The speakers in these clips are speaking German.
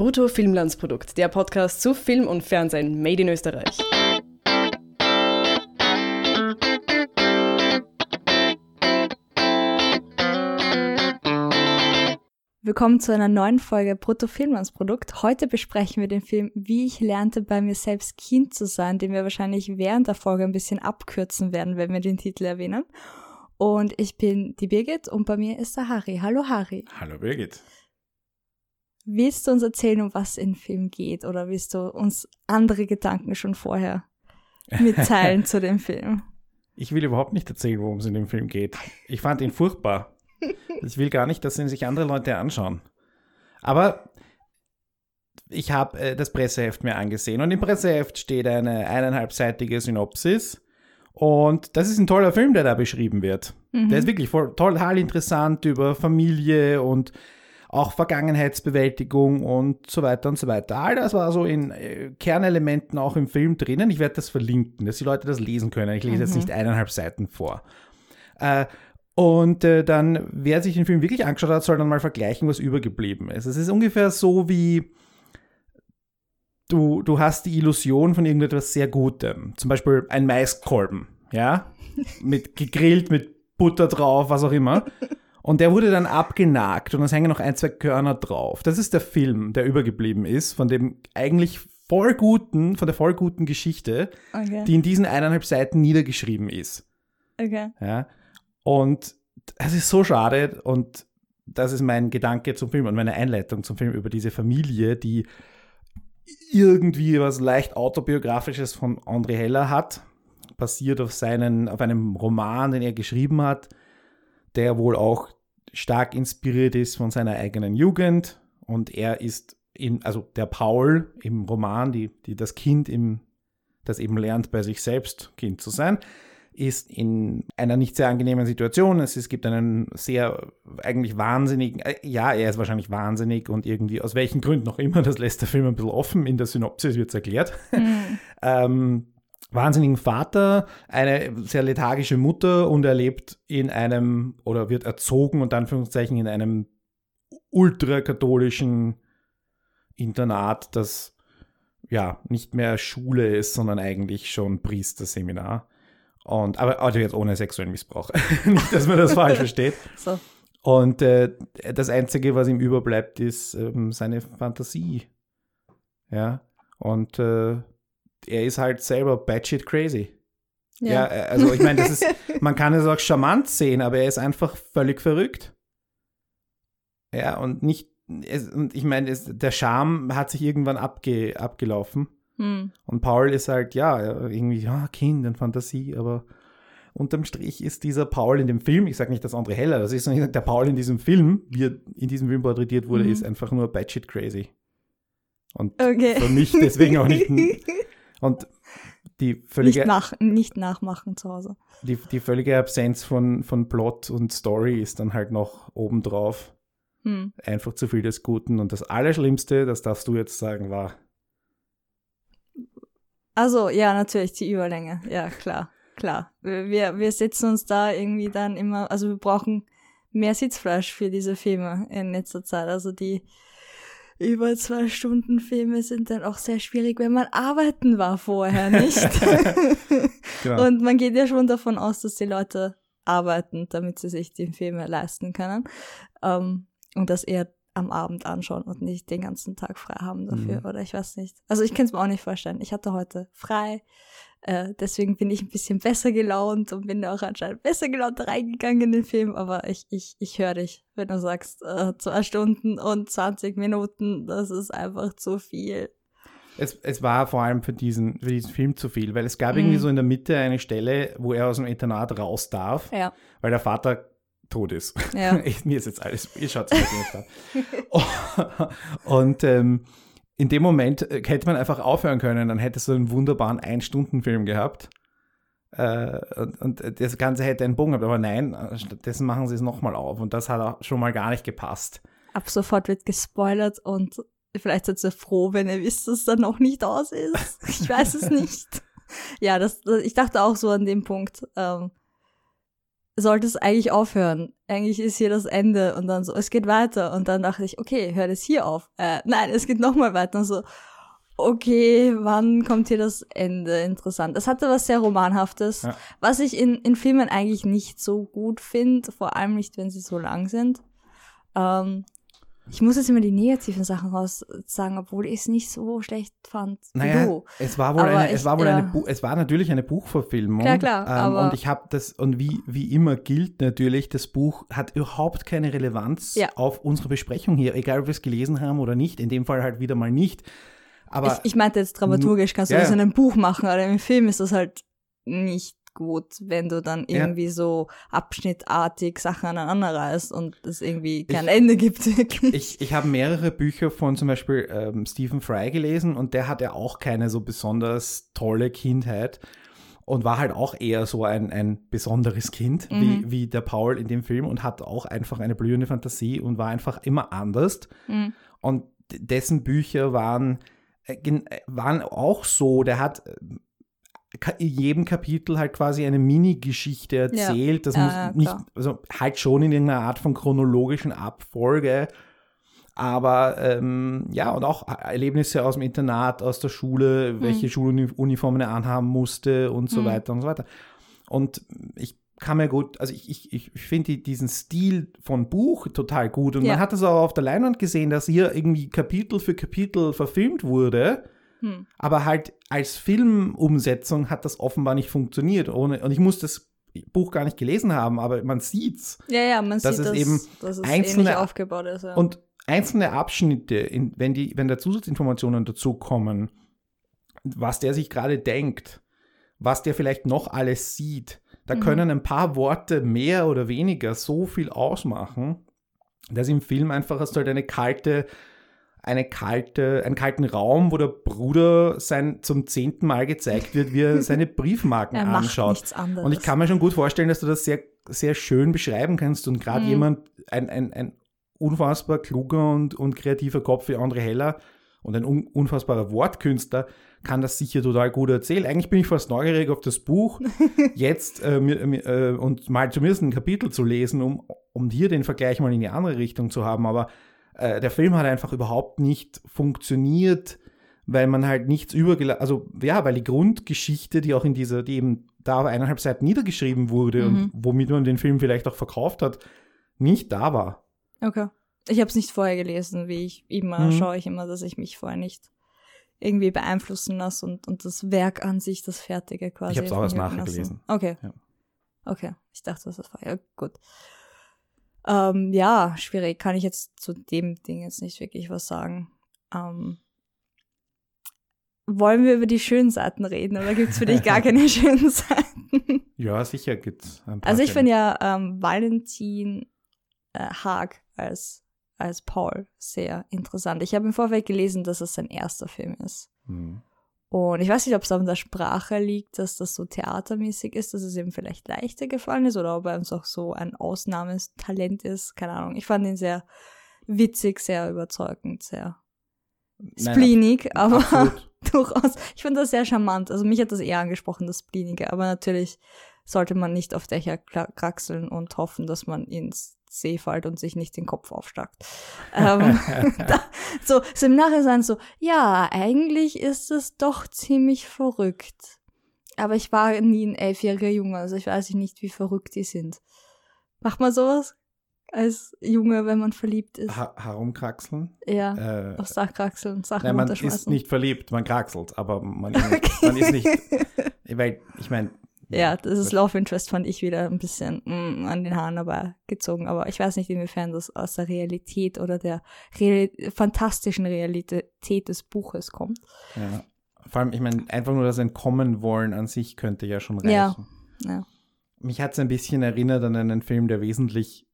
Brutto Filmlandsprodukt, der Podcast zu Film und Fernsehen made in Österreich. Willkommen zu einer neuen Folge Brutto Filmlandsprodukt. Heute besprechen wir den Film Wie ich lernte bei mir selbst Kind zu sein, den wir wahrscheinlich während der Folge ein bisschen abkürzen werden, wenn wir den Titel erwähnen. Und ich bin die Birgit und bei mir ist der Harry. Hallo Harry. Hallo Birgit. Willst du uns erzählen, um was im Film geht oder willst du uns andere Gedanken schon vorher mitteilen zu dem Film? Ich will überhaupt nicht erzählen, worum es in dem Film geht. Ich fand ihn furchtbar. Ich will gar nicht, dass ihn sich andere Leute anschauen. Aber ich habe äh, das Presseheft mir angesehen und im Presseheft steht eine eineinhalbseitige Synopsis. Und das ist ein toller Film, der da beschrieben wird. Mhm. Der ist wirklich voll, total interessant über Familie und auch Vergangenheitsbewältigung und so weiter und so weiter. All das war so in äh, Kernelementen auch im Film drinnen. Ich werde das verlinken, dass die Leute das lesen können. Ich lese mhm. jetzt nicht eineinhalb Seiten vor. Äh, und äh, dann, wer sich den Film wirklich angeschaut hat, soll dann mal vergleichen, was übergeblieben ist. Es ist ungefähr so wie du, du hast die Illusion von irgendetwas sehr Gutem. Zum Beispiel ein Maiskolben, ja? mit gegrillt, mit Butter drauf, was auch immer. Und der wurde dann abgenagt und es hängen noch ein, zwei Körner drauf. Das ist der Film, der übergeblieben ist, von dem eigentlich voll guten, von der voll guten Geschichte, okay. die in diesen eineinhalb Seiten niedergeschrieben ist. Okay. Ja. Und es ist so schade und das ist mein Gedanke zum Film und meine Einleitung zum Film über diese Familie, die irgendwie was leicht autobiografisches von André Heller hat, basiert auf seinen, auf einem Roman, den er geschrieben hat der wohl auch stark inspiriert ist von seiner eigenen Jugend. Und er ist in, also der Paul im Roman, die, die das Kind im, das eben lernt, bei sich selbst Kind zu sein, ist in einer nicht sehr angenehmen Situation. Es, es gibt einen sehr, eigentlich wahnsinnigen, äh, ja, er ist wahrscheinlich wahnsinnig und irgendwie aus welchen Gründen noch immer, das lässt der Film ein bisschen offen, in der Synopsis wird es erklärt. Mhm. ähm, wahnsinnigen Vater, eine sehr lethargische Mutter und er lebt in einem oder wird erzogen und Anführungszeichen in einem ultrakatholischen Internat, das ja nicht mehr Schule ist, sondern eigentlich schon Priesterseminar. Und aber also jetzt ohne sexuellen Missbrauch. nicht, dass man das falsch versteht. So. Und äh, das Einzige, was ihm überbleibt, ist ähm, seine Fantasie. Ja. Und äh, er ist halt selber batshit crazy. Ja, ja äh, also ich meine, das ist, man kann es auch charmant sehen, aber er ist einfach völlig verrückt. Ja, und nicht, es, und ich meine, es, der Charme hat sich irgendwann abge, abgelaufen. Hm. Und Paul ist halt, ja, irgendwie, ja, Kind und Fantasie, aber unterm Strich ist dieser Paul in dem Film, ich sage nicht das andere Heller, das ist der Paul in diesem Film, wie er in diesem Film porträtiert wurde, mhm. ist einfach nur batshit crazy. Und okay. für mich deswegen auch nicht Und die völlige. Nicht, nach, nicht nachmachen zu Hause. Die, die völlige Absenz von, von Plot und Story ist dann halt noch obendrauf. Hm. Einfach zu viel des Guten. Und das Allerschlimmste, das darfst du jetzt sagen, war. Also, ja, natürlich, die Überlänge. Ja, klar, klar. Wir, wir setzen uns da irgendwie dann immer, also wir brauchen mehr Sitzfleisch für diese Filme in letzter Zeit. Also die, über zwei Stunden Filme sind dann auch sehr schwierig, wenn man arbeiten war vorher, nicht? genau. Und man geht ja schon davon aus, dass die Leute arbeiten, damit sie sich die Filme leisten können. Ähm, und das eher am Abend anschauen und nicht den ganzen Tag frei haben dafür. Mhm. Oder ich weiß nicht. Also ich kann es mir auch nicht vorstellen. Ich hatte heute frei. Äh, deswegen bin ich ein bisschen besser gelaunt und bin auch anscheinend besser gelaunt reingegangen in den Film. Aber ich, ich, ich höre dich, wenn du sagst, äh, zwei Stunden und 20 Minuten, das ist einfach zu viel. Es, es war vor allem für diesen, für diesen Film zu viel, weil es gab mhm. irgendwie so in der Mitte eine Stelle, wo er aus dem Internat raus darf, ja. weil der Vater tot ist. Ja. Mir ist jetzt alles, ihr schaut es nicht an. und ähm, in dem Moment äh, hätte man einfach aufhören können, dann hättest du einen wunderbaren Ein-Stunden-Film gehabt. Äh, und, und, das Ganze hätte einen Bogen gehabt, aber nein, stattdessen machen sie es nochmal auf und das hat auch schon mal gar nicht gepasst. Ab sofort wird gespoilert und vielleicht seid ihr froh, wenn ihr wisst, dass es dann noch nicht aus ist. Ich weiß es nicht. ja, das, das, ich dachte auch so an dem Punkt. Ähm, sollte es eigentlich aufhören. Eigentlich ist hier das Ende und dann so, es geht weiter. Und dann dachte ich, okay, hört es hier auf. Äh, nein, es geht nochmal weiter. Und so, okay, wann kommt hier das Ende? Interessant. Es hatte was sehr Romanhaftes, Ja. was ich in, in Filmen eigentlich nicht so gut finde, vor allem nicht, wenn sie so lang sind. Ähm, ich muss jetzt immer die negativen Sachen raus sagen, obwohl ich es nicht so schlecht fand Naja, du. es war wohl Aber eine, es ich, war wohl ja. eine, es war natürlich eine Buchverfilmung. Klar, klar, ähm, und ich habe das und wie wie immer gilt natürlich, das Buch hat überhaupt keine Relevanz Ja. auf unsere Besprechung hier, egal ob wir es gelesen haben oder nicht. In dem Fall halt wieder mal nicht. Aber ich, ich meinte jetzt dramaturgisch, kannst du Ja, das ja. in einem Buch machen, aber im Film ist das halt nicht gut, wenn du dann Ja. irgendwie so abschnittartig Sachen aneinander reißt und es irgendwie kein Ende gibt, ich, ich habe mehrere Bücher von zum Beispiel ähm, Stephen Fry gelesen und der hatte auch keine so besonders tolle Kindheit und war halt auch eher so ein, ein besonderes Kind Mhm. wie, wie der Paul in dem Film und hat auch einfach eine blühende Fantasie und war einfach immer anders. Mhm. Und dessen Bücher waren, äh, äh, waren auch so, der hat in jedem Kapitel halt quasi eine Mini-Geschichte erzählt. Das Ja, muss ja, nicht, also halt schon in irgendeiner Art von chronologischen Abfolge. Aber ähm, ja, und auch Erlebnisse aus dem Internat, aus der Schule, welche Schuluniformen er anhaben musste und so Mhm. weiter und so weiter. Und ich kann mir gut, also ich, ich, ich finde die- diesen Stil von Buch total gut. Und Ja. man hat das auch auf der Leinwand gesehen, dass hier irgendwie Kapitel für Kapitel verfilmt wurde. Hm. Aber halt als Filmumsetzung hat das offenbar nicht funktioniert. Ohne, und ich muss das Buch gar nicht gelesen haben, aber man sieht's. Ja, ja, man Das sieht, ist dass, eben dass es einzelne- aufgebaut ist. Ja. Und einzelne Abschnitte, in, wenn, die, wenn da Zusatzinformationen dazukommen, was der sich gerade denkt, was der vielleicht noch alles sieht, da Mhm. können ein paar Worte mehr oder weniger so viel ausmachen, dass im Film einfach hast du halt eine kalte, eine kalte, einen kalten Raum, wo der Bruder sein zum zehnten Mal gezeigt wird, wie er seine Briefmarken er anschaut. Und ich kann mir schon gut vorstellen, dass du das sehr, sehr schön beschreiben kannst und gerade Mhm. jemand, ein, ein, ein unfassbar kluger und, und kreativer Kopf wie André Heller und ein un, unfassbarer Wortkünstler kann das sicher total gut erzählen. Eigentlich bin ich fast neugierig auf das Buch jetzt äh, äh, und mal zumindest ein Kapitel zu lesen, um, um hier den Vergleich mal in die andere Richtung zu haben. Aber äh, der Film hat einfach überhaupt nicht funktioniert, weil man halt nichts übergelassen, also ja, weil die Grundgeschichte, die auch in dieser, die eben da eineinhalb Seiten niedergeschrieben wurde Mhm. und womit man den Film vielleicht auch verkauft hat, nicht da war. Okay. Ich habe es nicht vorher gelesen, wie ich immer, Mhm. schaue ich immer, dass ich mich vorher nicht irgendwie beeinflussen lasse und, und das Werk an sich, das Fertige quasi. Ich hab's auch von erst nachher gelesen. Okay. Ja. Okay. Ich dachte, das war ja gut. Ähm, ja, schwierig. Kann ich jetzt zu dem Ding jetzt nicht wirklich was sagen. Ähm, wollen wir über die schönen Seiten reden oder gibt's für dich gar keine schönen Seiten? Ja, sicher gibt's ein paar Also ich finde ja ähm, Valentin äh, Haag als, als Paul sehr interessant. Ich habe im Vorfeld gelesen, dass es sein erster Film ist. Hm. Und ich weiß nicht, ob es an der Sprache liegt, dass das so theatermäßig ist, dass es ihm vielleicht leichter gefallen ist oder ob er einfach so ein Ausnahmetalent ist. Keine Ahnung. Ich fand ihn sehr witzig, sehr überzeugend, sehr spleenig, aber absolut. durchaus. Ich finde das sehr charmant. Also mich hat das eher angesprochen, das Spleenige. Aber natürlich sollte man nicht auf Dächer kraxeln und hoffen, dass man ins See fällt und sich nicht den Kopf aufschlagt. ähm, da, so, so im Nachhinein so, ja, eigentlich ist es doch ziemlich verrückt. Aber ich war nie ein elfjähriger Junge, also ich weiß nicht, wie verrückt die sind. Macht man sowas als Junge, wenn man verliebt ist? Ha herumkraxeln. Ja, Äh, aufs Dach kraxeln, Sachen nein, man ist nicht verliebt, man kraxelt, aber man, ist- man ist nicht, weil ich meine, Ja, das ist Love Interest fand ich wieder ein bisschen mm, an den Haaren aber gezogen. Aber ich weiß nicht, inwiefern das aus der Realität oder der Real fantastischen Realität des Buches kommt. Ja. Vor allem, ich meine, einfach nur das Entkommen wollen an sich könnte ja schon reichen. Ja. Ja. Mich hat es ein bisschen erinnert an einen Film, der wesentlich,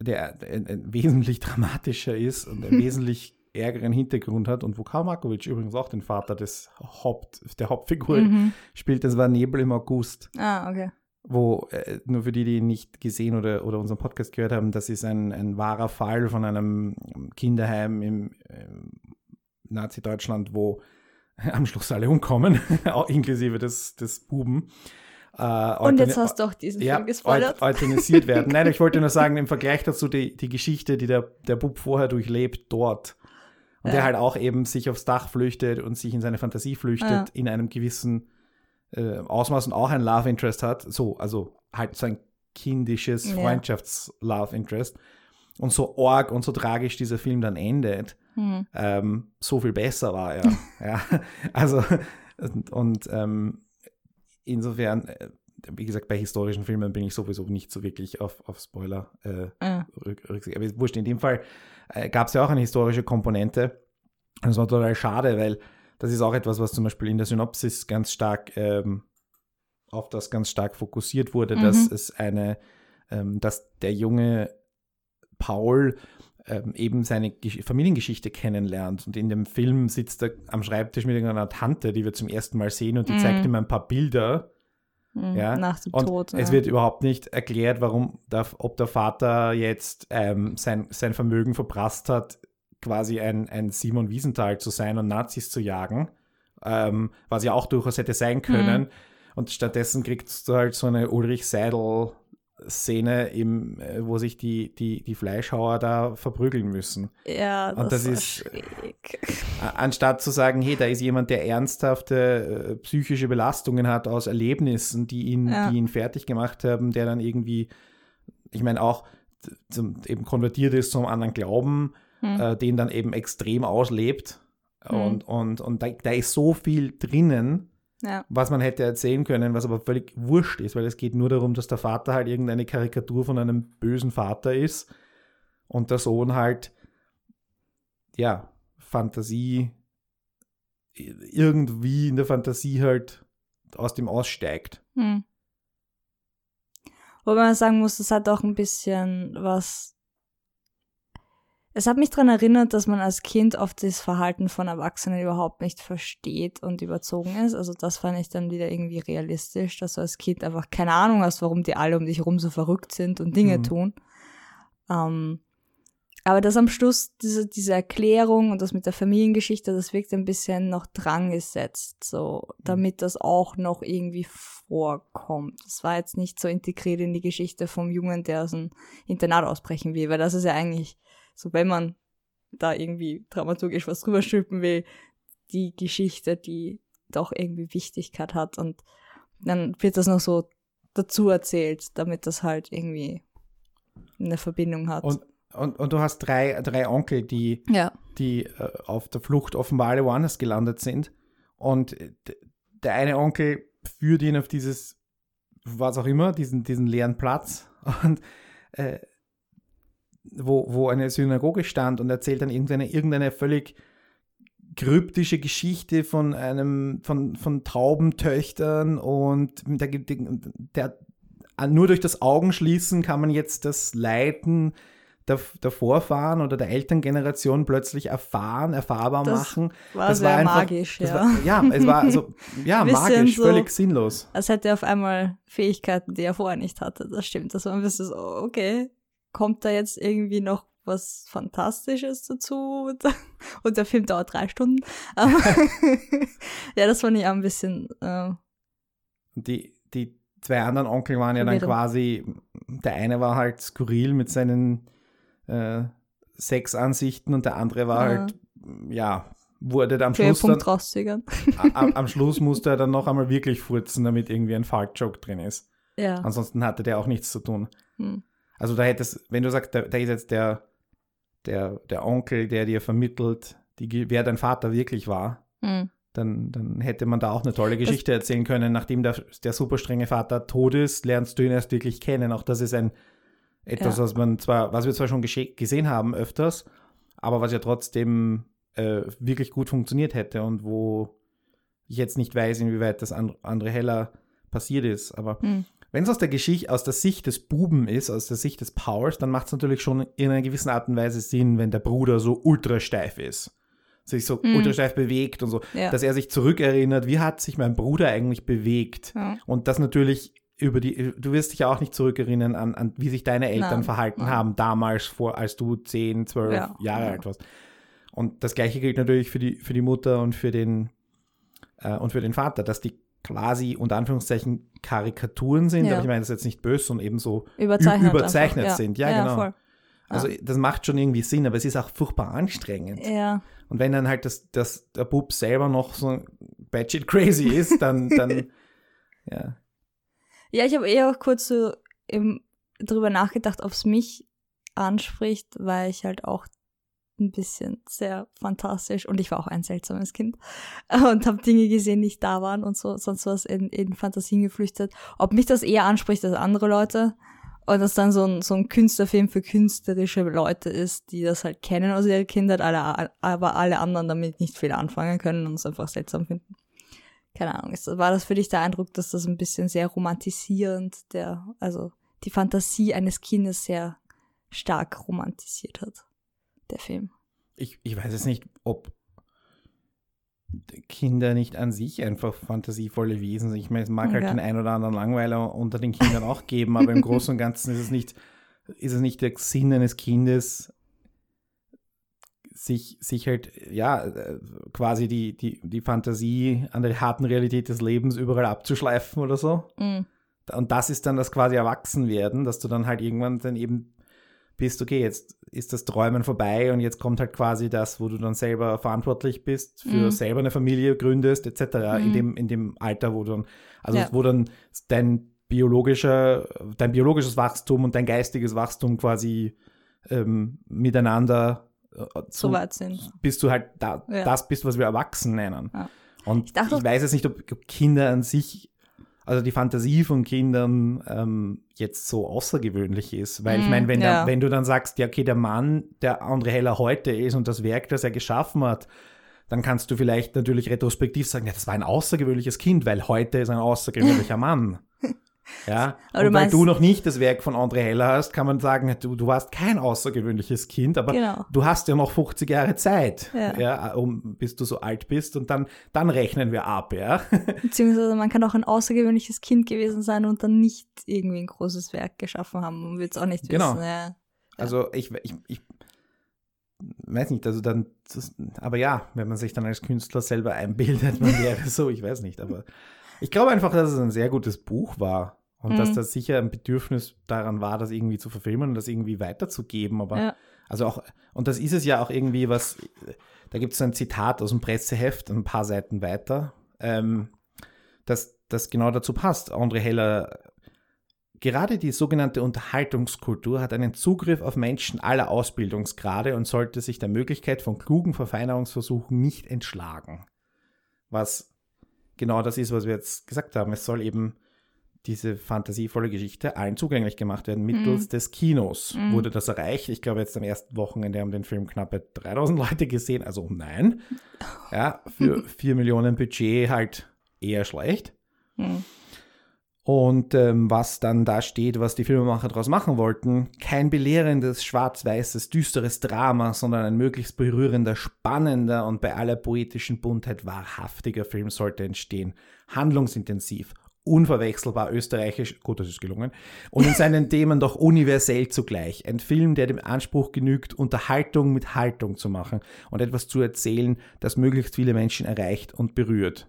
der, der, äh, wesentlich dramatischer ist und wesentlich ärgeren Hintergrund hat und wo Karl Markovic übrigens auch den Vater des Haupt, der Hauptfigur Mhm. spielt. Das war Nebel im August, Ah, okay. wo, äh, nur für die, die nicht gesehen oder, oder unseren Podcast gehört haben, das ist ein, ein wahrer Fall von einem Kinderheim im, im Nazi-Deutschland, wo am Schluss alle umkommen, auch inklusive des, des Buben. Äh, Und jetzt hast du auch diesen ja, Film gespoilert. Alternisiert werden. Nein, ich wollte nur sagen, im Vergleich dazu die, die Geschichte, die der, der Bub vorher durchlebt, dort. Und ja. der halt auch eben sich aufs Dach flüchtet und sich in seine Fantasie flüchtet, ja. in einem gewissen äh, Ausmaß und auch ein Love Interest hat. So, also halt so ein kindisches Freundschafts-Love Interest. Und so arg und so tragisch dieser Film dann endet, hm. ähm, so viel besser war er. ja. Also, und, und ähm, insofern, äh, wie gesagt, bei historischen Filmen bin ich sowieso nicht so wirklich auf, auf Spoiler äh, ja. rücksicht. Aber wurscht, in dem Fall äh, gab es ja auch eine historische Komponente. Das war total schade, weil das ist auch etwas, was zum Beispiel in der Synopsis ganz stark ähm, auf das ganz stark fokussiert wurde, mhm. dass es eine, ähm, dass der junge Paul ähm, eben seine Gesch Familiengeschichte kennenlernt. Und in dem Film sitzt er am Schreibtisch mit irgendeiner Tante, die wir zum ersten Mal sehen, und die mhm. zeigt ihm ein paar Bilder. Mhm, ja? Nach dem und Tod. Es ja. wird überhaupt nicht erklärt, warum der, ob der Vater jetzt ähm, sein, sein Vermögen verprasst hat, quasi ein, ein Simon Wiesenthal zu sein und Nazis zu jagen, ähm, was ja auch durchaus hätte sein können. Mhm. Und stattdessen kriegst du halt so eine Ulrich Seidel Szene, im, äh, wo sich die, die, die Fleischhauer da verprügeln müssen. Ja, das, und das ist, schräg. anstatt zu sagen, hey, da ist jemand, der ernsthafte äh, psychische Belastungen hat aus Erlebnissen, die ihn, ja. die ihn fertig gemacht haben, der dann irgendwie, ich meine, auch zum, eben konvertiert ist zum anderen Glauben, hm. äh, den dann eben extrem auslebt. Hm. Und, und, und da, da ist so viel drinnen, ja. was man hätte erzählen können, was aber völlig wurscht ist, weil es geht nur darum, dass der Vater halt irgendeine Karikatur von einem bösen Vater ist und der Sohn halt, ja, Fantasie, irgendwie in der Fantasie halt aus dem aussteigt. Hm. Wobei man sagen muss, das hat auch ein bisschen was es hat mich daran erinnert, dass man als Kind oft das Verhalten von Erwachsenen überhaupt nicht versteht und überzogen ist. Also das fand ich dann wieder irgendwie realistisch, dass du als Kind einfach keine Ahnung hast, warum die alle um dich herum so verrückt sind und Dinge mhm. tun. Ähm, aber das am Schluss, diese, diese Erklärung und das mit der Familiengeschichte, das wirkt ein bisschen noch dran gesetzt, so, damit das auch noch irgendwie vorkommt. Das war jetzt nicht so integriert in die Geschichte vom Jungen, der aus dem Internat ausbrechen will, weil das ist ja eigentlich so wenn man da irgendwie dramaturgisch was drüber stülpen will, die Geschichte, die doch irgendwie Wichtigkeit hat und dann wird das noch so dazu erzählt, damit das halt irgendwie eine Verbindung hat. Und, und, und du hast drei, drei Onkel, die, ja. die äh, auf der Flucht offenbar alle woanders gelandet sind. Und der eine Onkel führt ihn auf dieses, was auch immer, diesen, diesen leeren Platz. Und äh, wo, wo eine Synagoge stand und erzählt dann irgendeine, irgendeine völlig kryptische Geschichte von einem, von, von Taubentöchtern und der, der, nur durch das Augenschließen kann man jetzt das Leiden der, der Vorfahren oder der Elterngeneration plötzlich erfahren, erfahrbar das machen. War das war einfach, magisch, ja. War, ja, es war also, ja, magisch, so, völlig sinnlos. Als hätte er auf einmal Fähigkeiten, die er vorher nicht hatte. Das stimmt. Das war ein bisschen so, okay, kommt da jetzt irgendwie noch was Fantastisches dazu und der Film dauert drei Stunden. ja, das fand ich auch ein bisschen. Äh, die, die zwei anderen Onkel waren ja dann quasi, der eine war halt skurril mit seinen äh, Sexansichten und der andere war ja. halt, ja, wurde dann am Schluss. Dann, am, am Schluss musste er dann noch einmal wirklich furzen, damit irgendwie ein Fart-Joke drin ist. Ja. Ansonsten hatte der auch nichts zu tun. Hm. Also da hättest, wenn du sagst, da, da ist jetzt der, der, der Onkel, der dir vermittelt, die, wer dein Vater wirklich war, mhm. dann, dann hätte man da auch eine tolle Geschichte das, erzählen können. Nachdem der, der super strenge Vater tot ist, lernst du ihn erst wirklich kennen. Auch das ist ein etwas, ja. was man zwar, was wir zwar schon gesehen haben öfters, aber was ja trotzdem äh, wirklich gut funktioniert hätte und wo ich jetzt nicht weiß, inwieweit das andere heller passiert ist. Aber mhm. Wenn es aus der Geschichte, aus der Sicht des Buben ist, aus der Sicht des Powers, dann macht es natürlich schon in einer gewissen Art und Weise Sinn, wenn der Bruder so ultra steif ist. Sich so mm. ultra steif bewegt und so. Ja. Dass er sich zurückerinnert, wie hat sich mein Bruder eigentlich bewegt? Ja. Und das natürlich über die, du wirst dich ja auch nicht zurückerinnern an, an wie sich deine Eltern Nein. verhalten Nein. haben damals, vor, als du 10, 12 ja. Jahre alt warst. Und das gleiche gilt natürlich für die, für die Mutter und für den, äh, und für den Vater, dass die quasi unter Anführungszeichen Karikaturen sind, Ja. aber ich meine das ist jetzt nicht böse, sondern eben so Überzeichnet. überzeichnet einfach. sind. Ja, genau. Voll. Also das macht schon irgendwie Sinn, aber es ist auch furchtbar anstrengend. Ja. Und wenn dann halt das, das, der Bub selber noch so batshit crazy ist, dann, dann ja. Ja, ich habe eher auch kurz so im, drüber nachgedacht, ob es mich anspricht, weil ich halt auch ein bisschen sehr fantastisch und ich war auch ein seltsames Kind und habe Dinge gesehen, die nicht da waren und so sonst was in, in Fantasien geflüchtet. Ob mich das eher anspricht als andere Leute und das dann so ein, so ein Künstlerfilm für künstlerische Leute ist, die das halt kennen aus ihrer Kindheit, alle, aber alle anderen damit nicht viel anfangen können und es einfach seltsam finden keine Ahnung, ist, war das für dich der Eindruck, dass das ein bisschen sehr romantisierend, der, also die Fantasie eines Kindes sehr stark romantisiert hat, der Film? Ich, ich weiß jetzt nicht, ob Kinder nicht an sich einfach fantasievolle Wesen sind. Ich meine, es mag halt Ja. den ein oder anderen Langweiler unter den Kindern auch geben, aber im Großen und Ganzen ist es nicht, ist es nicht der Sinn eines Kindes, sich, sich halt, ja, äh, quasi die, die, die Fantasie an der harten Realität des Lebens überall abzuschleifen oder so. Mhm. Und das ist dann das quasi Erwachsenwerden, dass du dann halt irgendwann dann eben bist, okay, jetzt ist das Träumen vorbei und jetzt kommt halt quasi das, wo du dann selber verantwortlich bist, für Mhm. selber eine Familie gründest, etc. In, Mhm. dem, in dem Alter, wo du dann, also Ja. wo dann dein biologischer, dein biologisches Wachstum und dein geistiges Wachstum quasi ähm, miteinander äh, So zu- weit sind. bis du halt da, Ja. das bist, was wir erwachsen nennen. Ja. Und ich, Ich dachte- weiß jetzt nicht, ob Kinder an sich, also die Fantasie von Kindern ähm, jetzt so außergewöhnlich ist. Weil ich Mhm, meine, wenn, ja. der, wenn du dann sagst, ja, okay, der Mann, der André Heller heute ist und das Werk, das er geschaffen hat, dann kannst du vielleicht natürlich retrospektiv sagen, ja, das war ein außergewöhnliches Kind, weil heute ist ein außergewöhnlicher Mann. Ja, Aber du und weil du noch nicht das Werk von André Heller hast, kann man sagen, du, du warst kein außergewöhnliches Kind, aber Genau. du hast ja noch 50 Jahre Zeit, Ja. ja. um, bis du so alt bist und dann, dann rechnen wir ab, ja. Beziehungsweise man kann auch ein außergewöhnliches Kind gewesen sein und dann nicht irgendwie ein großes Werk geschaffen haben. Man wird es auch nicht Genau. wissen. Ja. Also ich, ich, ich weiß nicht, also dann, das, aber ja, wenn man sich dann als Künstler selber einbildet, man wäre so, ich weiß nicht, aber ich glaube einfach, dass es ein sehr gutes Buch war und Mhm. dass da sicher ein Bedürfnis daran war, das irgendwie zu verfilmen und das irgendwie weiterzugeben, aber Ja. also auch, und das ist es ja auch irgendwie was, da gibt es ein Zitat aus dem Presseheft, ein paar Seiten weiter, ähm, das, das genau dazu passt. André Heller Gerade die sogenannte Unterhaltungskultur hat einen Zugriff auf Menschen aller Ausbildungsgrade und sollte sich der Möglichkeit von klugen Verfeinerungsversuchen nicht entschlagen. Was genau das ist, was wir jetzt gesagt haben. Es soll eben diese fantasievolle Geschichte allen zugänglich gemacht werden. Mittels des Kinos Mhm. wurde das erreicht. Ich glaube, jetzt am ersten Wochenende haben den Film knappe 3000 Leute gesehen. Also nein. Ja, für 4 Millionen Budget halt eher schlecht. Hm. Und ähm, was dann da steht, was die Filmemacher daraus machen wollten, kein belehrendes, schwarz-weißes, düsteres Drama, sondern ein möglichst berührender, spannender und bei aller poetischen Buntheit wahrhaftiger Film sollte entstehen. Handlungsintensiv, unverwechselbar österreichisch, gut, das ist gelungen, und in seinen Themen doch universell zugleich. Ein Film, der dem Anspruch genügt, Unterhaltung mit Haltung zu machen und etwas zu erzählen, das möglichst viele Menschen erreicht und berührt.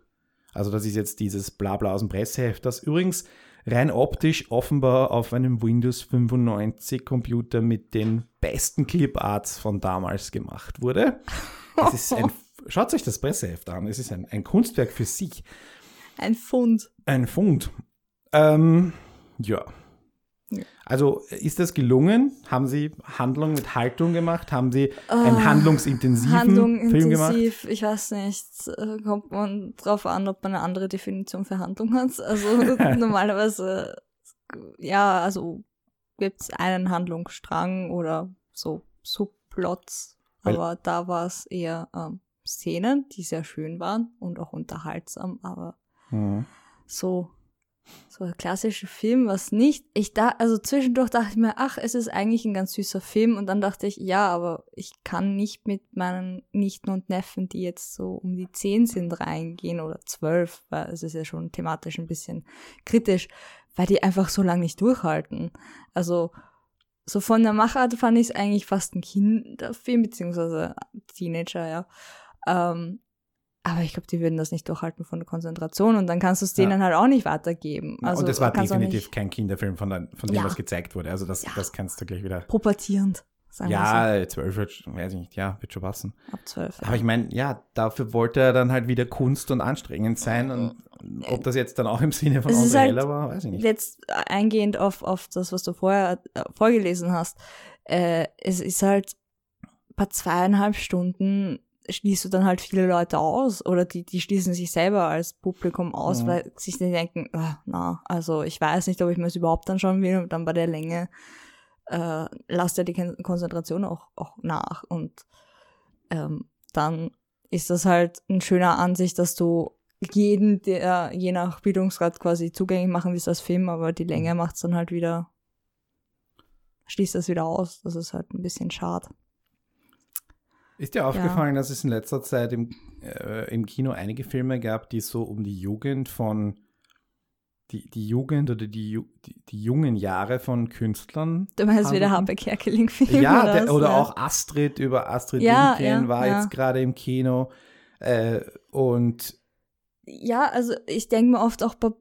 Also das ist jetzt dieses Blabla aus dem Presseheft, das übrigens rein optisch offenbar auf einem Windows 95 Computer mit den besten Cliparts von damals gemacht wurde. Das ist ein, schaut euch das Presseheft an, es ist ein, ein Kunstwerk für sich. Ein Fund. Ein Fund. Ähm, ja. Ja. Also ist das gelungen? Haben Sie Handlung mit Haltung gemacht? Haben Sie einen Ah, handlungsintensiven Handlung Film gemacht? intensiv, ich weiß nicht, äh, kommt man drauf an, ob man eine andere Definition für Handlung hat. Also normalerweise, ja, also gibt es einen Handlungsstrang oder so Subplots, Weil- aber da war es eher ähm, Szenen, die sehr schön waren und auch unterhaltsam, aber Mhm. so so ein klassischer Film, was nicht. Ich da, also zwischendurch dachte ich mir, ach, es ist eigentlich ein ganz süßer Film und dann dachte ich, ja, aber ich kann nicht mit meinen Nichten und Neffen, die jetzt so um die zehn sind, reingehen oder zwölf, weil es ist ja schon thematisch ein bisschen kritisch, weil die einfach so lange nicht durchhalten. Also so von der Machart fand ich es eigentlich fast ein Kinderfilm, beziehungsweise Teenager, ja. Ähm, Aber ich glaube, die würden das nicht durchhalten von der Konzentration und dann kannst du es denen ja. halt auch nicht weitergeben. Also, und das war definitiv kein Kinderfilm, von, der, von dem ja. was gezeigt wurde. Also das, ja. das kannst du gleich wieder. Pubertierend. ja, zwölf wird, weiß ich nicht, ja, wird schon passen. Ab zwölf. Aber ich meine, ja, dafür wollte er dann halt wieder Kunst und anstrengend sein und ob das jetzt dann auch im Sinne von André halt Heller war, weiß ich nicht. Jetzt eingehend auf, auf das, was du vorher äh, vorgelesen hast, äh, es ist halt bei zweieinhalb Stunden schließt du dann halt viele Leute aus oder die, die schließen sich selber als Publikum aus, mhm. weil sich die denken, oh, na, also ich weiß nicht, ob ich mir das überhaupt anschauen will und dann bei der Länge äh, lasst ja die Konzentration auch, auch nach und ähm, dann ist das halt ein schöner Ansicht, dass du jeden, der je nach Bildungsgrad quasi zugänglich machen willst als Film, aber die Länge mhm. macht es dann halt wieder, schließt das wieder aus. Das ist halt ein bisschen schade. Ist dir aufgefallen, ja. dass es in letzter Zeit im, äh, im Kino einige Filme gab, die so um die Jugend von die, die Jugend oder die, die, die jungen Jahre von Künstlern. Du meinst wieder Habe Kerkeling-Film? Ja, oder, der, oder ja. auch Astrid über Astrid ja, Lindgren ja, war jetzt gerade im Kino. Äh, und ja, also ich denke mir oft auch bei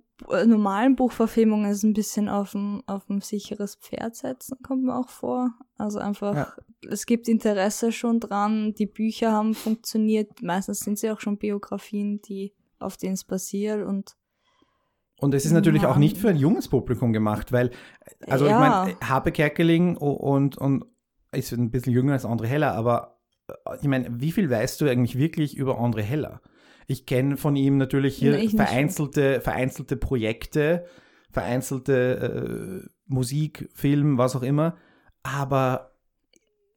normalen Buchverfilmungen ist ein bisschen auf ein, auf ein sicheres Pferd setzen, kommt mir auch vor. Also einfach, ja. es gibt Interesse schon dran, die Bücher haben funktioniert, meistens sind sie auch schon Biografien, die, auf denen es basiert und und es ist natürlich ja. auch nicht für ein junges Publikum gemacht, weil, also ja. ich meine, Habe Kerkeling und, und ist ein bisschen jünger als André Heller, aber äh, ich meine, wie viel weißt du eigentlich wirklich über André Heller? Ich kenne von ihm natürlich hier nee, vereinzelte, vereinzelte Projekte, vereinzelte äh, Musik, Film, was auch immer. Aber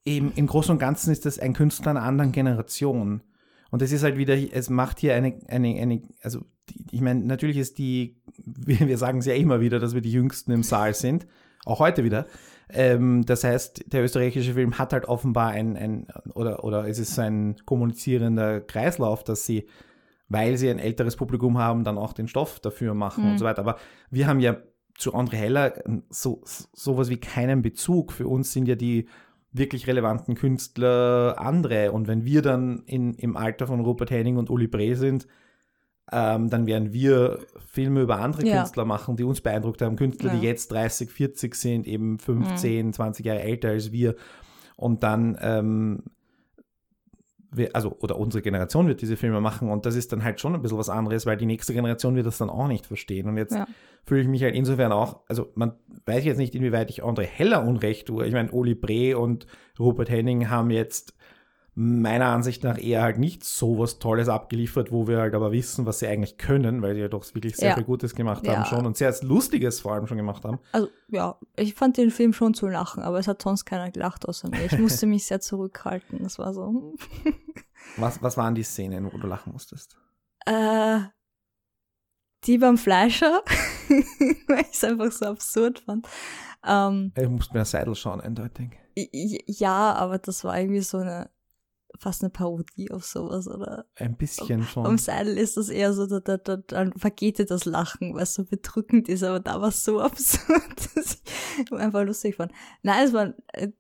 eben im Großen und Ganzen ist das ein Künstler einer anderen Generation. Und es ist halt wieder, es macht hier eine, eine, eine also die, ich meine, natürlich ist die, wir, wir sagen es ja immer wieder, dass wir die Jüngsten im Saal sind, auch heute wieder. Ähm, das heißt, der österreichische Film hat halt offenbar ein, ein oder, oder es ist ein kommunizierender Kreislauf, dass sie weil sie ein älteres Publikum haben, dann auch den Stoff dafür machen mhm. und so weiter. Aber wir haben ja zu André Heller so sowas wie keinen Bezug. Für uns sind ja die wirklich relevanten Künstler andere. Und wenn wir dann in, im Alter von Rupert Henning und Uli Bre sind, ähm, dann werden wir Filme über andere ja. Künstler machen, die uns beeindruckt haben. Künstler, ja. die jetzt 30, 40 sind, eben 15, mhm. 20 Jahre älter als wir. Und dann ähm, wir, also, oder unsere Generation wird diese Filme machen und das ist dann halt schon ein bisschen was anderes, weil die nächste Generation wird das dann auch nicht verstehen. Und jetzt ja. fühle ich mich halt insofern auch, also man weiß jetzt nicht, inwieweit ich André Heller Unrecht tue. Ich meine, Oli Bre und Rupert Henning haben jetzt meiner Ansicht nach eher halt nicht so was Tolles abgeliefert, wo wir halt aber wissen, was sie eigentlich können, weil sie ja doch wirklich sehr ja. viel Gutes gemacht haben ja. schon und sehr Lustiges vor allem schon gemacht haben. Also ja, ich fand den Film schon zu lachen, aber es hat sonst keiner gelacht außer mir. Ich musste mich sehr zurückhalten. Das war so. Was, was waren die Szenen, wo du lachen musstest? Äh, die beim Fleischer, weil ich es einfach so absurd fand. Ähm, ich musste mir Seidel schauen, eindeutig. Ja, aber das war irgendwie so eine fast eine Parodie auf sowas, oder? Ein bisschen schon. Am Seidel ist das eher so, da, da, da, dann vergeht dir das Lachen, was so bedrückend ist, aber da war es so absurd, dass ich einfach lustig fand. Nein, es war äh,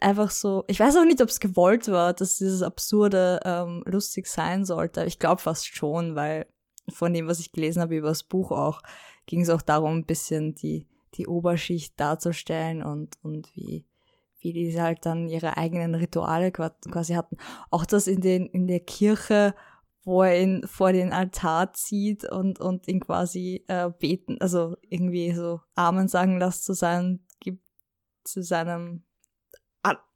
einfach so, ich weiß auch nicht, ob es gewollt war, dass dieses Absurde ähm, lustig sein sollte. Ich glaube fast schon, weil von dem, was ich gelesen habe über das Buch auch, ging es auch darum, ein bisschen die, die Oberschicht darzustellen und, und wie wie die halt dann ihre eigenen Rituale quasi hatten. Auch das in den, in der Kirche, wo er ihn vor den Altar zieht und, und ihn quasi äh, beten, also irgendwie so Amen sagen lässt zu seinem, zu seinem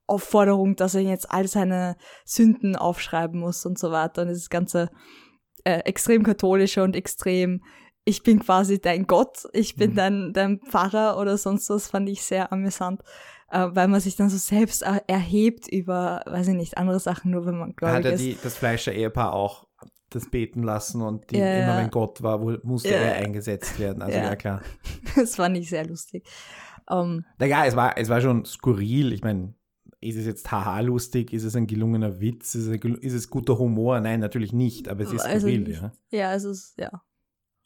Aufforderung, dass er jetzt all seine Sünden aufschreiben muss und so weiter. Und das ganze äh, extrem katholische und extrem, ich bin quasi dein Gott, ich bin mhm. dein, dein Pfarrer oder sonst was, fand ich sehr amüsant äh, weil man sich dann so selbst erhebt über, weiß ich nicht, andere Sachen, nur wenn man gläubig. Hat er das Fleischer-Ehepaar auch das beten lassen und die, ja, immer wenn Gott war, musste ja. er eingesetzt werden. Also ja, ja klar. Das fand ich sehr lustig. Um, ähm, naja, es war, es war schon skurril. Ich meine, ist es jetzt haha lustig? Ist es ein gelungener Witz? Ist es, ist es guter Humor? Nein, natürlich nicht, aber es ist also, skurril, ja. Ja, es ist, ja.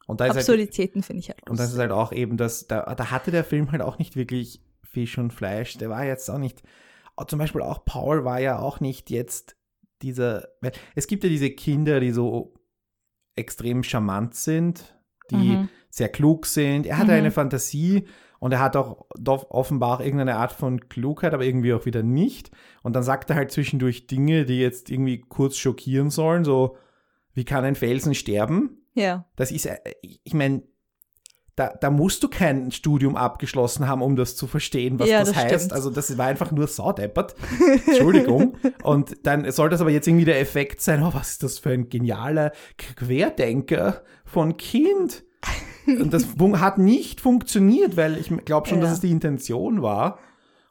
Und da halt Absurditäten halt, finde ich halt lustig. Und das ist halt auch eben, dass da, da hatte der Film halt auch nicht wirklich Fisch und Fleisch, der war jetzt auch nicht, zum Beispiel auch Paul war ja auch nicht jetzt dieser, es gibt ja diese Kinder, die so extrem charmant sind, die Mhm. sehr klug sind. Er hat Mhm. eine Fantasie und er hat auch doch offenbar auch irgendeine Art von Klugheit, aber irgendwie auch wieder nicht. Und dann sagt er halt zwischendurch Dinge, die jetzt irgendwie kurz schockieren sollen, so wie kann ein Felsen sterben? Ja. Das ist, äh, ich meine, da, da musst du kein Studium abgeschlossen haben, um das zu verstehen, was Ja, das, das heißt. stimmt. Also das war einfach nur saudeppert. Entschuldigung. Und dann soll das aber jetzt irgendwie der Effekt sein, oh, was ist das für ein genialer Querdenker von Kind? Und das hat nicht funktioniert, weil ich glaube schon, dass Ja. es die Intention war.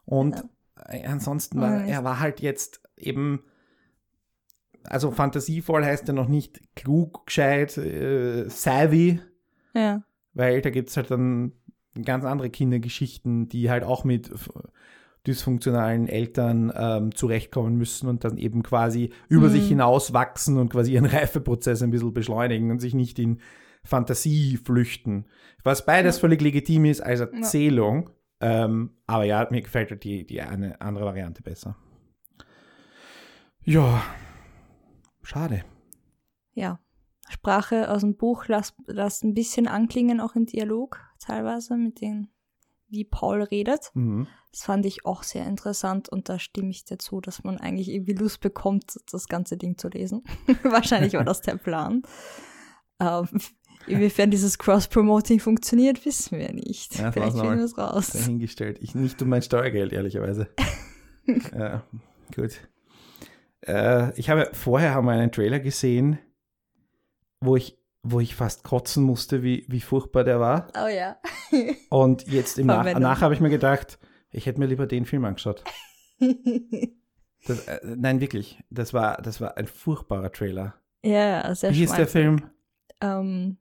Und äh, ansonsten war Ja. er war halt jetzt eben also fantasievoll heißt ja noch nicht klug, gescheit, äh, savvy, Ja. Weil da gibt es halt dann ganz andere Kindergeschichten, die halt auch mit dysfunktionalen Eltern ähm, zurechtkommen müssen und dann eben quasi über Mhm. sich hinaus wachsen und quasi ihren Reifeprozess ein bisschen beschleunigen und sich nicht in Fantasie flüchten. Was beides völlig legitim ist als Erzählung. Ähm, aber ja, mir gefällt halt die, die eine andere Variante besser. Ja, schade. Ja. Sprache aus dem Buch lässt, lässt ein bisschen anklingen, auch im Dialog, teilweise, mit den, wie Paul redet. Mhm. Das fand ich auch sehr interessant und da stimme ich dir zu, dass man eigentlich irgendwie Lust bekommt, das ganze Ding zu lesen. Wahrscheinlich war das der Plan. Ähm, inwiefern dieses Cross-Promoting funktioniert, wissen wir nicht. Ja, Vielleicht finden wir es raus. dahingestellt. Ich nicht um mein Steuergeld, ehrlicherweise. ja, gut. Äh, ich habe vorher haben wir einen Trailer gesehen, wo ich, wo ich fast kotzen musste, wie, wie furchtbar der war. Oh ja. Und jetzt im Nach Verwendung. nach habe ich mir gedacht, ich hätte mir lieber den Film angeschaut. Das, äh, nein, wirklich. Das war, das war ein furchtbarer Trailer. ja, ja, sehr Wie hieß der. Film? Ähm,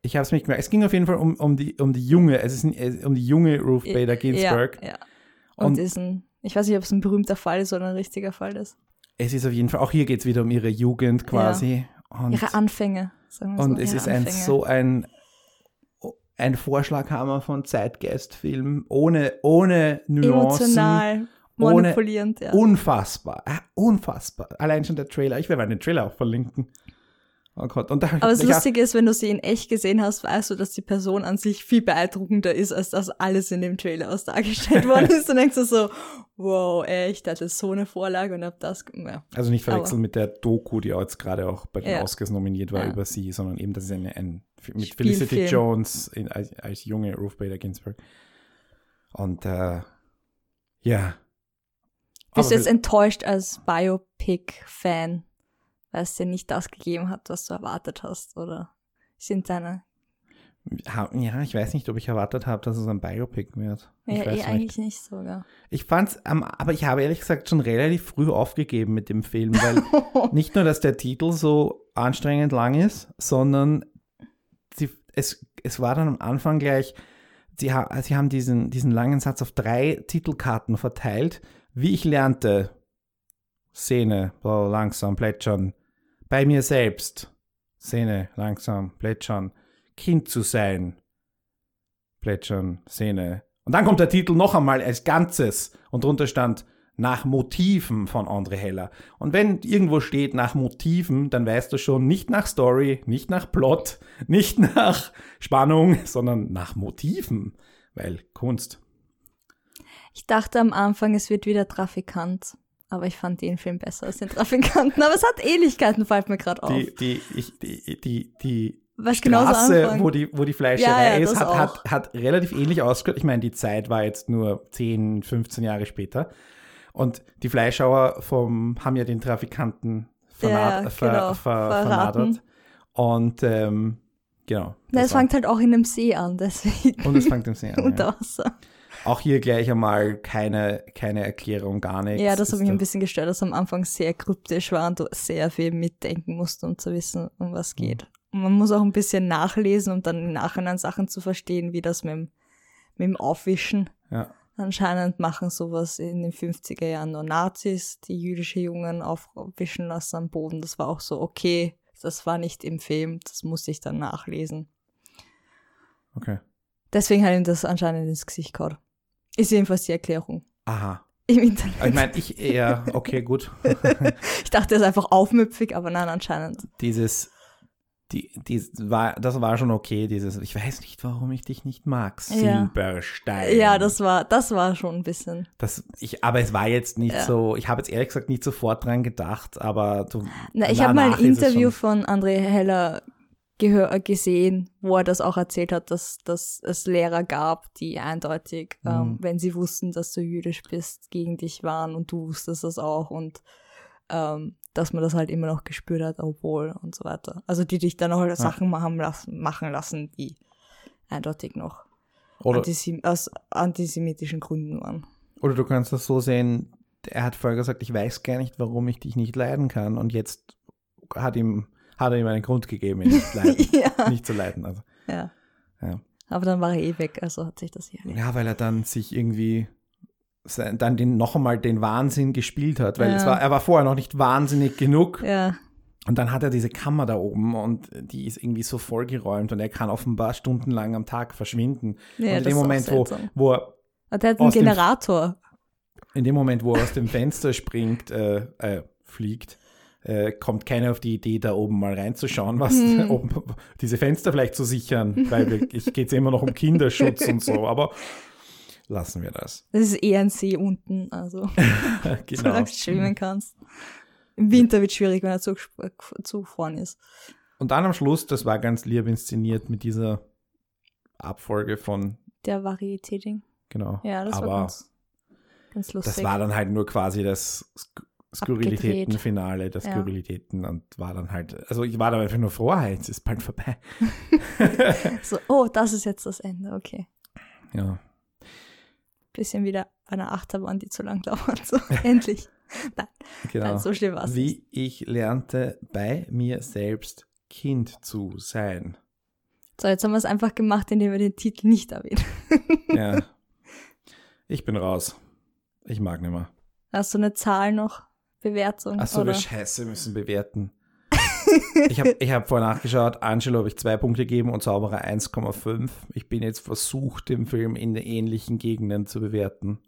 Ich habe es nicht gemerkt. Es ging auf jeden Fall um, um, die, um die junge, es ist um die junge Ruth Bader Ginsburg. Ja, ja. Und, Und- ist ein, ich weiß nicht, ob es ein berühmter Fall ist oder ein richtiger Fall ist. Es ist auf jeden Fall, auch hier geht es wieder um ihre Jugend quasi. Und, Ihre Anfänge, sagen wir und so. es ist ein so ein, ein Vorschlaghammer von Zeitgeistfilm, ohne, ohne Nuancen. emotional ohne- manipulierend, ja. Unfassbar. Ah, Unfassbar. Allein schon der Trailer. Ich werde mal den Trailer auch verlinken. Oh Gott. Und da, Aber das ich- Lustige ist, wenn du sie in echt gesehen hast, weißt du, dass die Person an sich viel beeindruckender ist, als das alles in dem Trailer aus dargestellt worden ist. Und denkst du so, wow, echt, das ist so eine Vorlage und hab das, ja. Also nicht verwechseln Aber- mit der Doku, die jetzt gerade auch bei den Ja. Oscars nominiert war Ja. über sie, sondern eben, das ist eine, ein, mit Spielfilm. Felicity Jones in, als, als junge Ruth Bader Ginsburg. Und äh, ja. Bist du jetzt enttäuscht als Biopic-Fan, weil es dir nicht das gegeben hat, was du erwartet hast? Oder sind deine, ja, ich weiß nicht, ob ich erwartet habe, dass es ein Biopic wird. Ich ja, eh nicht. eigentlich nicht sogar. Ich fand's, am- aber ich habe ehrlich gesagt schon relativ früh aufgegeben mit dem Film, weil nicht nur, dass der Titel so anstrengend lang ist, sondern sie, es, es war dann am Anfang gleich, sie, ha, sie haben diesen, diesen langen Satz auf drei Titelkarten verteilt, wie ich lernte, Szene, so langsam plätschern, bei mir selbst, Szene, langsam plätschern, Kind zu sein, plätschern, Szene. Und dann kommt der Titel noch einmal als Ganzes und drunter stand nach Motiven von André Heller. Und wenn irgendwo steht nach Motiven, dann weißt du schon nicht nach Story, nicht nach Plot, nicht nach Spannung, sondern nach Motiven, weil Kunst. Ich dachte am Anfang, es wird wieder Trafikant. Aber ich fand den Film besser als den Trafikanten. Aber es hat Ähnlichkeiten, fällt mir gerade auf. Die, die, ich, die, die, die Was genauso Straße, wo die, wo die Fleischerei Ja, ja, ist, hat, hat, hat relativ ähnlich ausgeschaut. Ich meine, die Zeit war jetzt nur 10, 15 Jahre später. Und die Fleischhauer vom, haben ja den Trafikanten vernad, Ja, ver, genau, ver, verraten. vernadert. Und ähm, genau. Na, es fängt halt auch in einem See an, deswegen. und es fängt im See an. Unter ja. Auch hier gleich einmal keine, keine Erklärung, gar nichts. Ja, das hat mich ein bisschen gestört, dass am Anfang sehr kryptisch war und du sehr viel mitdenken musst, um zu wissen, um was Mhm. geht. Und man muss auch ein bisschen nachlesen, um dann im Nachhinein Sachen zu verstehen, wie das mit dem, mit dem Aufwischen. Ja. Anscheinend machen sowas in den 50er Jahren nur Nazis, die jüdische Jungen aufwischen lassen am Boden. Das war auch so, okay, das war nicht im Film, das muss ich dann nachlesen. Okay. Deswegen hat ihm das anscheinend ins Gesicht gehauen. Ist jedenfalls die Erklärung Aha. im Internet. Ich meine, ich eher, okay, gut. Ich dachte, er ist einfach aufmüpfig, aber nein, anscheinend. Dieses, die, die war, das war schon okay, dieses, ich weiß nicht, warum ich dich nicht mag, Ja. Silberstein. Ja, das war, das war schon ein bisschen. Das, ich, aber es war jetzt nicht Ja. so, ich habe jetzt ehrlich gesagt nicht sofort dran gedacht, aber du. Na, ich habe mal ein Interview von André Heller gesehen, wo er das auch erzählt hat, dass, dass es Lehrer gab, die eindeutig, Mhm. ähm, wenn sie wussten, dass du jüdisch bist, gegen dich waren und du wusstest das auch und ähm, dass man das halt immer noch gespürt hat, obwohl und so weiter. Also die dich dann auch Sachen machen lassen, machen lassen, die eindeutig noch antisem aus antisemitischen Gründen waren. oder du kannst das so sehen, er hat vorher gesagt, ich weiß gar nicht, warum ich dich nicht leiden kann und jetzt hat ihm, hat er ihm einen Grund gegeben, ihn nicht, leiden, ja. nicht zu leiden. Also, ja. ja. Aber dann war er eh weg, also hat sich das hier erledigt. ja, weil er dann sich irgendwie dann den, noch einmal den Wahnsinn gespielt hat, weil Ja. es war, er war vorher noch nicht wahnsinnig genug Ja, und dann hat er diese Kammer da oben und die ist irgendwie so vollgeräumt und er kann offenbar stundenlang am Tag verschwinden. ja und in dem Moment, wo, wo er Ah, Der hat einen aus dem- Generator. in dem Moment, wo er aus dem Fenster springt, äh, äh, fliegt, äh, kommt keiner auf die Idee, da oben mal reinzuschauen, was Hm. oben, diese Fenster vielleicht zu sichern, weil ich geht immer noch um Kinderschutz und so, aber lassen wir das. Das ist eher ein See unten, also genau. solange du schwimmen kannst. Im Winter wird schwierig, wenn er zu, zu vorn ist. Und dann am Schluss, das war ganz lieb inszeniert mit dieser Abfolge von, Der Varieté-Ding. genau. Ja, das aber war ganz, ganz lustig. das war dann halt nur quasi das Skurrilitätenfinale der Ja. Skurrilitäten und war dann halt, also ich war da einfach nur froh, hey, jetzt ist bald vorbei. so, oh, das ist jetzt das Ende, okay. Ja. Bisschen wieder eine Achterbahn, die zu lang dauert. So, endlich. Nein, Genau. nein, so schlimm war es. Wie ich lernte, bei mir selbst Kind zu sein. So, jetzt haben wir es einfach gemacht, indem wir den Titel nicht erwähnen. Ja. Ich bin raus. Ich mag nicht mehr. Hast du eine Zahl noch? Bewertung? Achso, wir Scheiße müssen bewerten. ich habe ich hab vorher nachgeschaut, Angelo habe ich zwei Punkte gegeben und Zauberer 1,5. Ich bin jetzt versucht, den Film in ähnlichen Gegenden zu bewerten.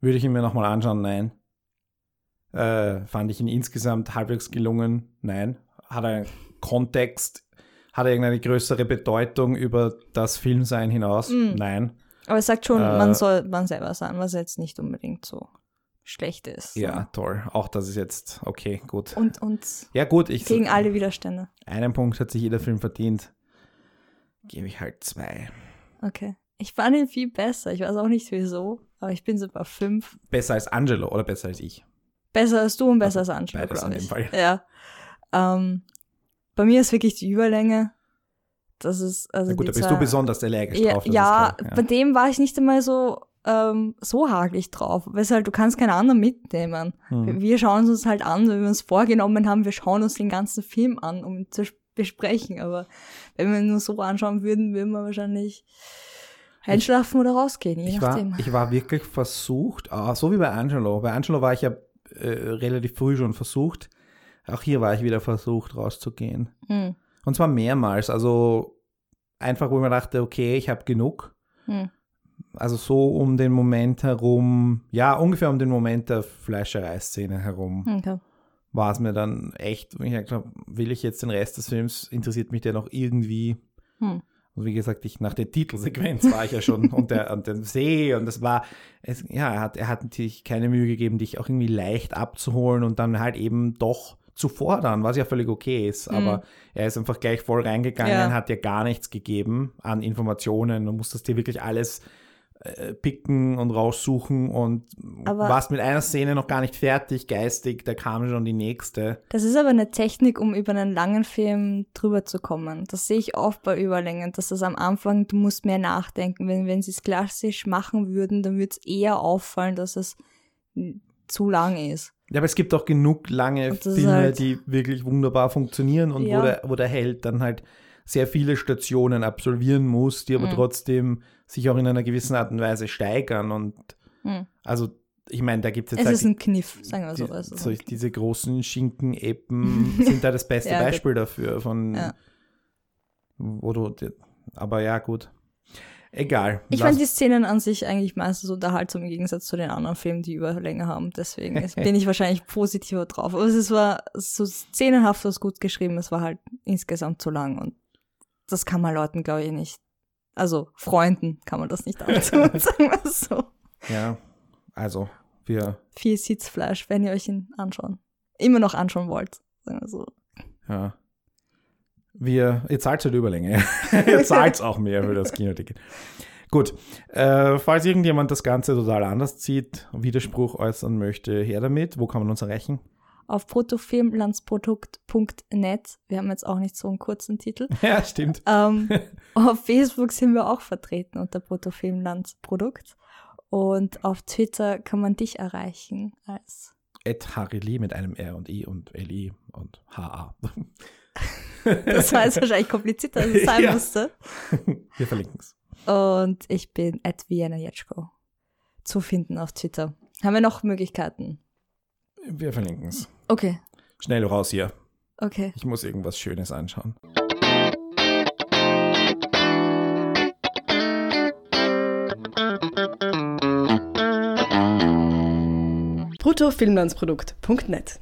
Würde ich ihn mir nochmal anschauen? Nein. Äh, fand ich ihn insgesamt halbwegs gelungen? Nein. Hat er Kontext? Hat er irgendeine größere Bedeutung über das Filmsein hinaus? Mm. Nein. Aber es sagt schon, Äh, man soll man selber sein, was jetzt nicht unbedingt so schlecht ist. Ja, toll. Auch das ist jetzt okay, gut. Und, und Ja, gut, ich gegen alle Widerstände. einen Punkt hat sich jeder Film verdient. Gebe ich halt zwei. Okay. Ich fand ihn viel besser. Ich weiß auch nicht wieso, aber ich bin so bei fünf. Besser als Angelo oder besser als ich? Besser als du und besser Also, als Angelo, beides glaube in dem. Fall. Ja. Ähm, bei mir ist wirklich die Überlänge. Das ist also Na gut, da bist zwei- du besonders allergisch ja, drauf. ja, klar. bei dem war ich nicht einmal so ähm, so hagelig drauf. Weshalb du kannst keine anderen mitnehmen. Hm. Wir schauen es uns halt an, wenn wir uns vorgenommen haben, wir schauen uns den ganzen Film an, um ihn zu sp- besprechen. Aber wenn wir ihn nur so anschauen würden, würden wir wahrscheinlich einschlafen oder rausgehen, je ich, war, nachdem. ich war wirklich versucht, ah, so wie bei Angelo. Bei Angelo war ich ja äh, relativ früh schon versucht. Auch hier war ich wieder versucht, rauszugehen. Hm, Und zwar mehrmals. Also einfach, wo ich mir dachte, okay, ich habe genug. hm. Also so um den Moment herum, ja, ungefähr um den Moment der Fleischereiszene herum. Okay. war es mir dann echt, wo ich habe, will ich jetzt den Rest des Films, interessiert mich der noch irgendwie? Hm. Und wie gesagt, ich, nach der Titelsequenz war ich ja schon und, der, und dem See und das war, es, ja, er hat, er hat natürlich keine Mühe gegeben, dich auch irgendwie leicht abzuholen und dann halt eben doch zu fordern, was ja völlig okay ist, aber er ist einfach gleich voll reingegangen, Ja. hat dir gar nichts gegeben an Informationen und musstest dir wirklich alles äh, picken und raussuchen und Aber- warst mit einer Szene noch gar nicht fertig geistig, da kam schon die nächste. Das ist aber eine Technik, um über einen langen Film drüber zu kommen. Das sehe ich oft bei Überlängen, dass das am Anfang, du musst mehr nachdenken. Wenn, wenn sie es klassisch machen würden, dann würde es eher auffallen, dass es zu lang ist. Ja, aber es gibt auch genug lange Filme, halt- die wirklich wunderbar funktionieren und Ja. wo, der, wo der Held dann halt sehr viele Stationen absolvieren muss, die aber Mhm. trotzdem sich auch in einer gewissen Art und Weise steigern. Und Hm. also, ich meine, da gibt es Es jetzt ist halt ein Kniff, sagen wir so. die, Es ist so ein diese großen Schinken-Epen sind da das beste Ja. Beispiel dafür, von Ja. wo du, aber ja, gut. Egal. Ich fand die Szenen an sich eigentlich meistens unterhaltsam im Gegensatz zu den anderen Filmen, die Überlänge haben. Deswegen ist- bin ich wahrscheinlich positiver drauf. Aber es war so szenenhaft was gut geschrieben. Es war halt insgesamt zu lang und das kann man Leuten, glaube ich, nicht. Also Freunden kann man das nicht antun, sagen wir es so. Ja, also wir, Viel Sitzfleisch, wenn ihr euch ihn anschauen. Immer noch anschauen wollt, sagen wir so. ja. Wir, ihr zahlt halt Überlänge. ihr zahlt auch mehr für das Kinoticket. Gut, äh, falls irgendjemand das Ganze total anders sieht, Widerspruch äußern möchte, her damit. Wo kann man uns erreichen? Auf bruttofilmlandsprodukt.net. Wir haben jetzt auch nicht so einen kurzen Titel. Ja, stimmt. Ähm, auf Facebook sind wir auch vertreten unter Bruttofilmlandsprodukt. Und auf Twitter kann man dich erreichen als Ed Harili mit einem R und I und LI und HA. Das war jetzt wahrscheinlich komplizierter, als es sein Ja. musste. Wir verlinken es. Und ich bin at Vienna Jetschko zu finden auf Twitter. Haben wir noch Möglichkeiten? Wir verlinken es. Okay, Schnell raus hier. okay. Ich muss irgendwas Schönes anschauen. bruttofilmlandsprodukt.net